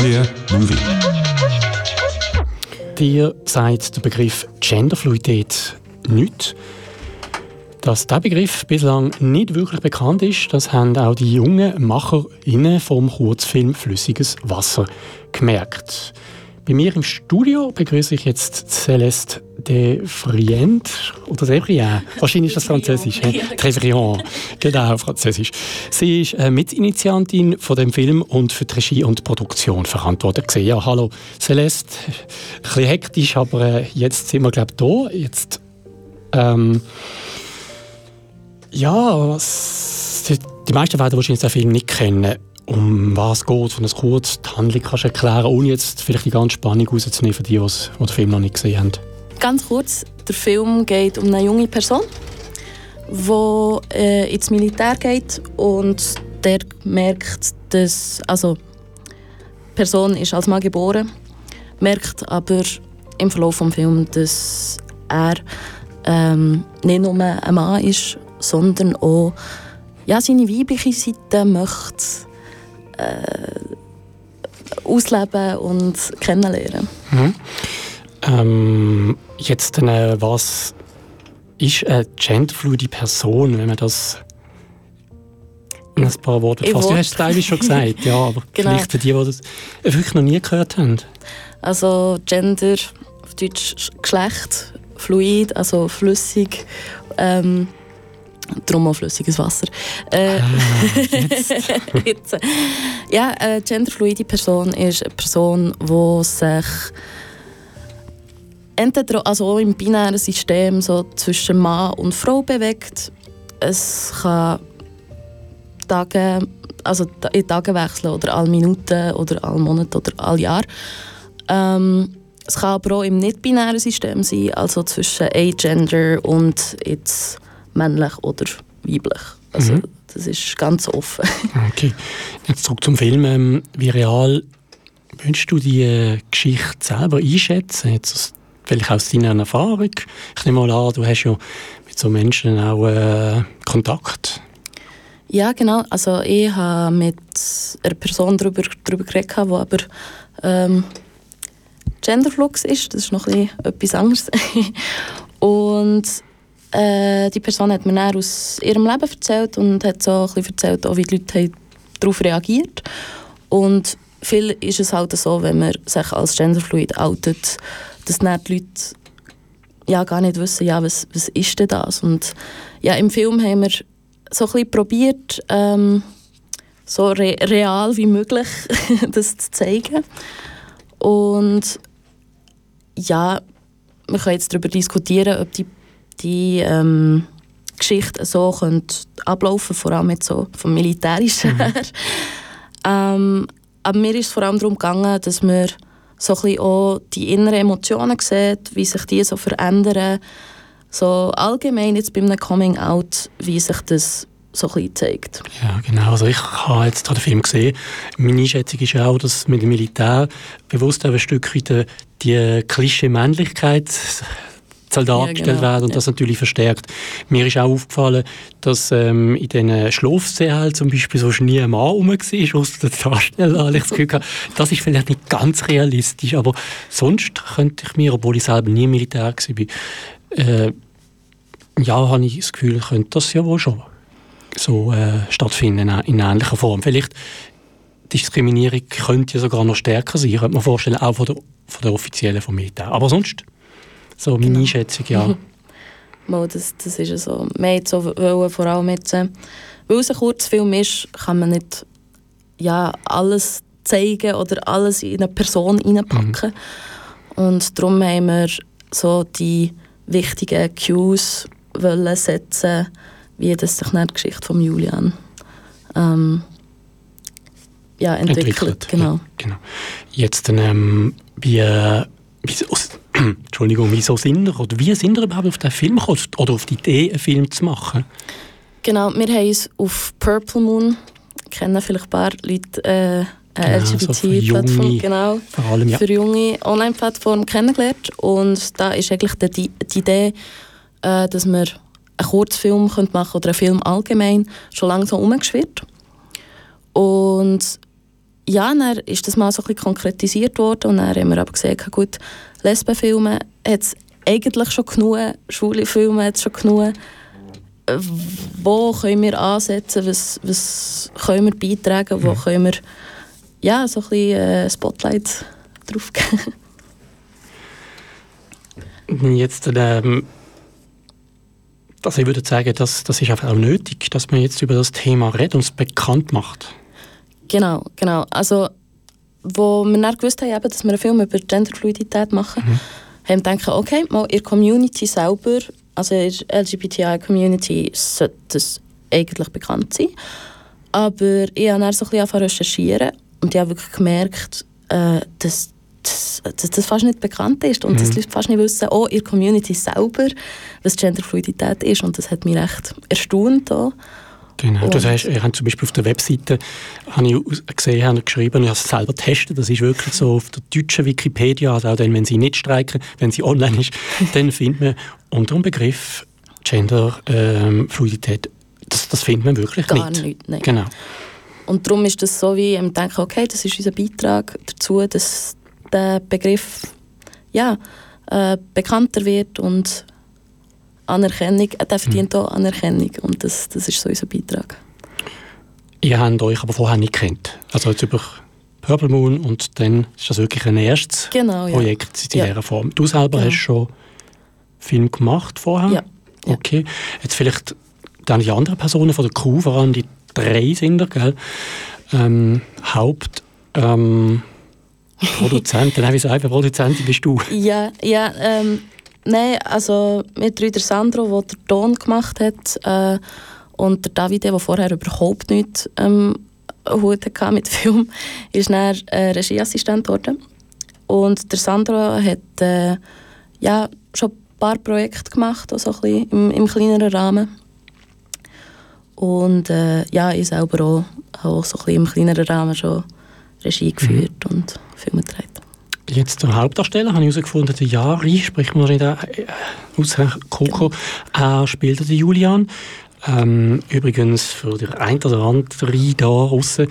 Queer Movie. Dir sagt der Begriff Genderfluidität nichts. Dass dieser Begriff bislang nicht wirklich bekannt ist, das haben auch die jungen MacherInnen vom Kurzfilm Flüssiges Wasser gemerkt. Bei mir im Studio begrüße ich jetzt Celeste de Frient oder Devrien. Wahrscheinlich ist das Französisch. Trevriand, genau, Französisch. Sie ist äh, Mitinitiantin von dem Film und für die Regie und Produktion verantwortlich. Ja, hallo Celeste. Ein bisschen hektisch, aber äh, jetzt sind wir, glaube ich, da. Jetzt, ähm, ja, die meisten werden wahrscheinlich den Film nicht kennen. Um was geht von es kurz die Handlung kannst erklären, ohne jetzt vielleicht die ganze Spannung rauszunehmen für die, die den Film noch nicht gesehen haben? Ganz kurz, der Film geht um eine junge Person, die äh, ins Militär geht und der merkt, dass, also die Person ist als Mann geboren, merkt aber im Verlauf des Films, dass er ähm, nicht nur ein Mann ist, sondern auch ja, seine weibliche Seite möchte äh, ausleben und kennenlernen. Mhm. Ähm, jetzt, äh, was ist eine genderfluide Person, wenn man das in ein paar Worte fasst? Du hast es teilweise schon gesagt, ja, aber genau. vielleicht für die, die das wirklich noch nie gehört haben. Also Gender, auf Deutsch Geschlecht, fluid, also flüssig. Ähm, Darum auch flüssiges Wasser. Äh, ah, jetzt. jetzt. Ja, eine genderfluide Person ist eine Person, die sich entweder also auch im binären System so zwischen Mann und Frau bewegt. Es kann Tage, also in Tagen wechseln oder alle Minuten oder alle Monate oder alle Jahre. Ähm, es kann aber auch im nicht-binären System sein, also zwischen A-Gender und jetzt männlich oder weiblich. Also mhm. das ist ganz offen. okay. Jetzt zurück zum Film. Ähm, wie real wünschst du die äh, Geschichte selber einschätzen? Jetzt vielleicht aus deiner Erfahrung. Ich nehme mal an, du hast ja mit so Menschen auch äh, Kontakt. Ja, genau. Also ich habe mit einer Person darüber, darüber geredet, die aber ähm, Genderflux ist. Das ist noch ein etwas anderes. Und äh, die Person hat mir dann aus ihrem Leben erzählt und hat so ein bisschen erzählt, auch wie die Leute darauf reagiert Und viel ist es halt so, wenn man sich als Genderfluid outet, dass dann die Leute ja, gar nicht wissen, ja, was, was ist denn das? Und ja, im Film haben wir so ein bisschen probiert, ähm, so re real wie möglich das zu zeigen. Und ja, wir können jetzt darüber diskutieren, ob die die ähm, Geschichte so könnte ablaufen vor allem jetzt so vom Militärischen mhm. her. ähm, aber mir ist es vor allem darum gegangen, dass man so ein bisschen auch die inneren Emotionen sieht, wie sich die so verändern. So allgemein jetzt bei einem Coming-out, wie sich das so ein bisschen zeigt. Ja, genau. Also ich habe jetzt den Film gesehen. Meine Einschätzung ist auch, dass mit dem Militär bewusst ein Stück weit die Klischee-Männlichkeit soll dargestellt ja, genau. werden und das natürlich verstärkt. Mir ist auch aufgefallen, dass ähm, in diesen Schlafsälen zum Beispiel so nie ein Mann rum war, außer der Darsteller. Ich das Gefühl gehabt, das ist vielleicht nicht ganz realistisch, aber sonst könnte ich mir, obwohl ich selber nie Militär war, äh, ja, habe ich das Gefühl, könnte das ja wohl schon so äh, stattfinden in ähnlicher Form. Vielleicht Diskriminierung könnte ja sogar noch stärker sein, könnte man vorstellen, auch von der, von der offiziellen vom Militär. Aber sonst so meine genau. Einschätzung, ja. Mal, das, das ist so. Wir so wollen, vor allem jetzt, äh, weil es ein Kurzfilm ist, kann man nicht ja, alles zeigen oder alles in eine Person reinpacken. Mhm. Und darum haben wir so die wichtigen Cues wollen setzen, wie das sich die Geschichte von Julian ähm, ja, entwickelt. entwickelt. Genau. Ja, genau. Jetzt, ähm, wie, wie, Entschuldigung, wieso sind ihr, oder wie sind ihr überhaupt auf den Film gekommen, oder auf die Idee, einen Film zu machen? Genau, wir haben uns auf Purple Moon, kennen vielleicht ein paar Leute, äh, eine genau, LGBT-Plattform, genau, vor allem, ja. für junge Online-Plattform kennengelernt. Und da ist eigentlich die, die Idee, äh, dass wir einen Kurzfilm machen können oder einen Film allgemein schon lange so umgeschwirrt. Und ja, dann ist das mal so ein bisschen konkretisiert worden und dann haben wir aber gesehen, gut, Lesbenfilme hat es eigentlich schon genug, schwule Filme hat es schon genug. Wo können wir ansetzen, was, was können wir beitragen, wo können wir ja, so ein bisschen äh, Spotlight drauf geben. Jetzt, ähm, also ich würde sagen, dass, das ist einfach auch nötig, dass man jetzt über das Thema redet und es bekannt macht. Genau, genau. Also, wo wir dann gewusst haben, dass wir einen Film über Genderfluidität machen, mhm. haben wir gedacht, okay, mal in der Community selber, also in der LGBTI-Community sollte das eigentlich bekannt sein. Aber ich habe dann so ein bisschen recherchieren und ich habe wirklich gemerkt, äh, dass dass, dass das fast nicht bekannt ist und mhm. dass die Leute fast nicht wissen, auch in der Community selber, was Genderfluidität ist. Und das hat mich recht erstaunt. Auch. Genau, das heißt, ihr habt zum Beispiel auf der Webseite habe ich gesehen, haben geschrieben, ich habe es selber getestet, das ist wirklich so auf der deutschen Wikipedia, also auch dann, wenn sie nicht streiken, wenn sie online ist, dann findet man unter dem Begriff Genderfluidität, ähm, das, das findet man wirklich Gar nicht. nicht nein. Genau. Und darum ist das so, wie ich denke, okay, das ist unser Beitrag dazu, dass der Begriff ja, äh, bekannter wird und Anerkennung, äh, der verdient mhm. auch Anerkennung und das, das ist so unser Beitrag. Ihr habt euch aber vorher nicht kennt, also jetzt über Purple Moon und dann ist das wirklich ein erstes genau, ja. Projekt in ja. dieser Form. Du selber genau. hast schon Film gemacht vorher? Ja. Okay, jetzt vielleicht dann die anderen Personen von der Crew, vor allem die drei sind da, gell? Ähm, Haupt... Ähm, Produzentin, wie sagen Produzentin bist du? Ja, ja ähm, nein, also mit drei der Sandro, der den Ton gemacht hat äh, und der Davide, der vorher überhaupt nichts ähm, Hut hatte mit Film, ist dann äh, Regieassistent geworden. Und der Sandro hat äh, ja, schon ein paar Projekte gemacht, also ein bisschen im, im kleineren Rahmen. Und äh, ja, ich selber auch, auch so ein bisschen im kleineren Rahmen schon Regie geführt mhm. und Filme gedreht. Jetzt der Hauptdarsteller habe ich herausgefunden, der Jari, spricht man nicht äh, aus Coco, er spielt den Julian. Ähm, übrigens für den ein oder andere hier draußen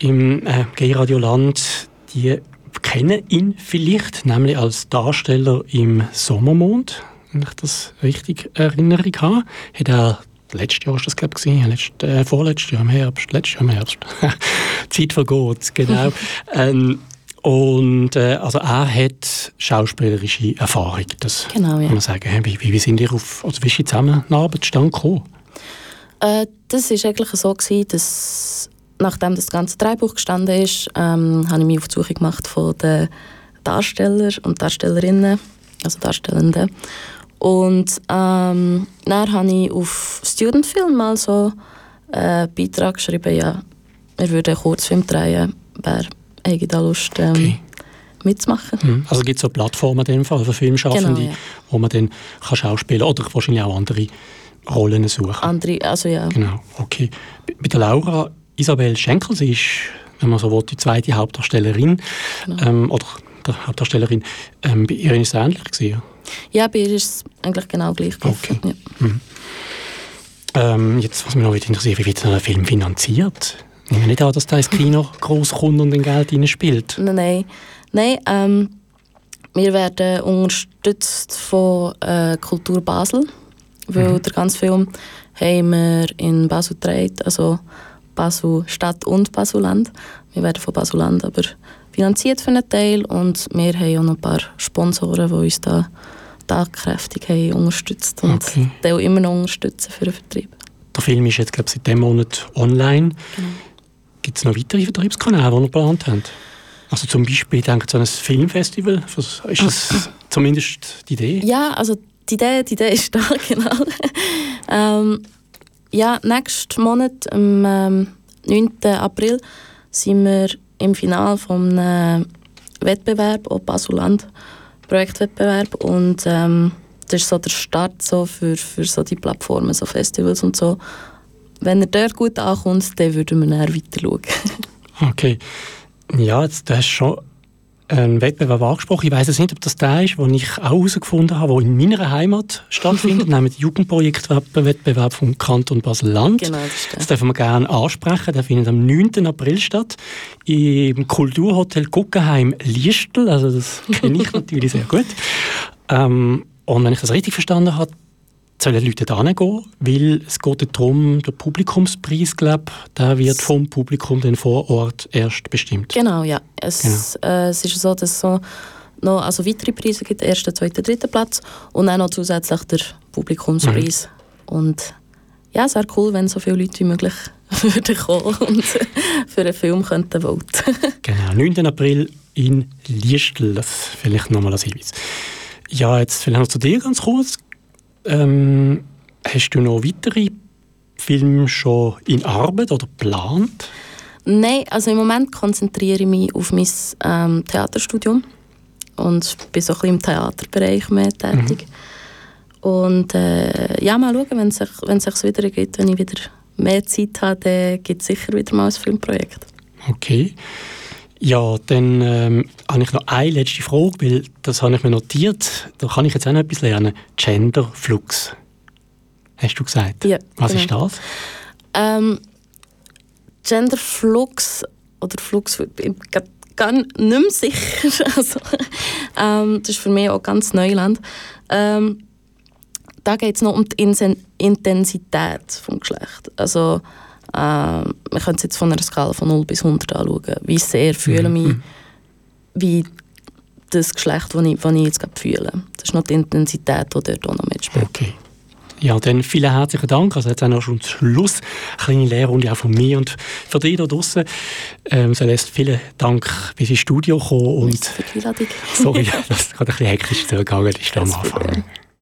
im äh, Gay-Radio-Land, die kennen ihn vielleicht, nämlich als Darsteller im Sommermond, wenn ich das richtig Erinnerung habe. Hat er letztes Jahr war das, glaube ich, Letzt, äh, vorletztes Jahr im Herbst, letztes Jahr im Herbst. Zeit vergeht, genau. ähm, und äh, also er hat schauspielerische Erfahrung, das genau, ja. kann man sagen. Wie, wie, wie sind ihr auf, also wie ist die Zusammenarbeit zustande gekommen? Äh, das war eigentlich so, gewesen, dass nachdem das ganze Drehbuch gestanden ist, ähm, habe ich mich auf die Suche gemacht von den Darstellern und Darstellerinnen, also Darstellenden. Und ähm, dann habe ich auf Studentfilm mal so einen Beitrag geschrieben, ja, wir würden einen Kurzfilm drehen, wer hätte da Lust ähm, okay. mitzumachen. Mhm. Also gibt es so Plattformen in dem Fall für Filmschaffende, genau, ja. wo man dann kann schauspielen oder wahrscheinlich auch andere Rollen suchen Andere, also ja. Genau, okay. Bei der Laura Isabel Schenkel, sie ist, wenn man so will, die zweite Hauptdarstellerin genau. ähm, oder der Hauptdarstellerin, ähm, bei ihr ist es ähnlich gewesen? Ja, bei ihr ist es eigentlich genau gleich Okay. Ja. Mhm. Ähm, jetzt, was mich noch interessiert, wie wird ein Film finanziert? Ich nehme nicht an, dass da ins Kino groß kommt und ein Geld spielt. Nein, nein. nein ähm, wir werden unterstützt von äh, Kultur Basel, weil mhm. der ganze Film haben wir in Basel gedreht, also Basel Stadt und Baselland. Wir werden von Baselland aber finanziert für einen Teil und wir haben auch noch ein paar Sponsoren, die uns da tatkräftig haben unterstützt und okay. die auch immer noch unterstützen für den Vertrieb. Der Film ist jetzt, glaube ich, seit diesem Monat online. Genau. Gibt es noch weitere Vertriebskanäle, die ihr geplant habt? Also zum Beispiel, ich denke an ein Filmfestival. Ist das zumindest die Idee? Ja, also die Idee, die Idee ist da, genau. ähm, ja, nächsten Monat, am ähm, 9. April, sind wir im Finale von einem Wettbewerb, auch Basuland Projektwettbewerb und ähm, das ist so der Start so für, für so die Plattformen, so Festivals und so. Wenn er dort gut ankommt, dann würden wir dann weiter schauen. okay. Ja, jetzt, du hast schon einen Wettbewerb angesprochen. Ich weiß es nicht, ob das der ist, den ich auch herausgefunden habe, der in meiner Heimat stattfindet, nämlich der Jugendprojektwettbewerb vom Kanton Basel-Land. Genau, das, das dürfen wir gerne ansprechen. Der findet am 9. April statt im Kulturhotel Guggenheim Liestel. Also das kenne ich natürlich sehr gut. Ähm, und wenn ich das richtig verstanden habe, sollen Leute da gehen, weil es geht darum, der Publikumspreis, glaube der wird vom Publikum dann vor Ort erst bestimmt. Genau, ja. Es, genau. Äh, es ist so, dass es so noch also weitere Preise gibt, ersten, zweiten, dritten Platz und dann noch zusätzlich der Publikumspreis. Mhm. Und ja, es wäre cool, wenn so viele Leute wie möglich würden kommen und für einen Film könnten voten. genau, 9. April in Liestl, das vielleicht nochmal als Hinweis. Ja, jetzt vielleicht noch zu dir ganz kurz. Ähm, hast du noch weitere Filme schon in Arbeit oder geplant? Nein, also im Moment konzentriere ich mich auf mein ähm, Theaterstudium und bin so ein bisschen im Theaterbereich mehr tätig. Mhm. Und äh, ja, mal schauen, wenn es sich, wenn sich wieder gibt, wenn ich wieder mehr Zeit habe, dann gibt es sicher wieder mal ein Filmprojekt. Okay. Ja, dann ähm, habe ich noch eine letzte Frage, weil das habe ich mir notiert. Da kann ich jetzt auch noch etwas lernen. Genderflux. Hast du gesagt? Ja. Was genau. ist das? Ähm, Genderflux oder Flux, ich gar nicht mehr sicher. Also, ähm, das ist für mich auch ganz Neuland. Ähm, da geht es noch um die Intensität des Geschlechts. Also, äh, man könnte es jetzt von einer Skala von 0 bis 100 anschauen. Wie sehr fühle ich mich, mhm. wie das Geschlecht, das ich, das ich jetzt gerade fühle. Das ist noch die Intensität, die dort auch noch mitspielt. Okay. Ja, dann vielen herzlichen Dank. Also jetzt auch noch schon zum Schluss eine kleine Lehrrunde auch von mir und für dich da draußen. Ähm, Celeste, vielen Dank, bis ins Studio gekommen. Und für die Einladung. sorry, dass es gerade ein bisschen hektisch zugegangen ist am Anfang.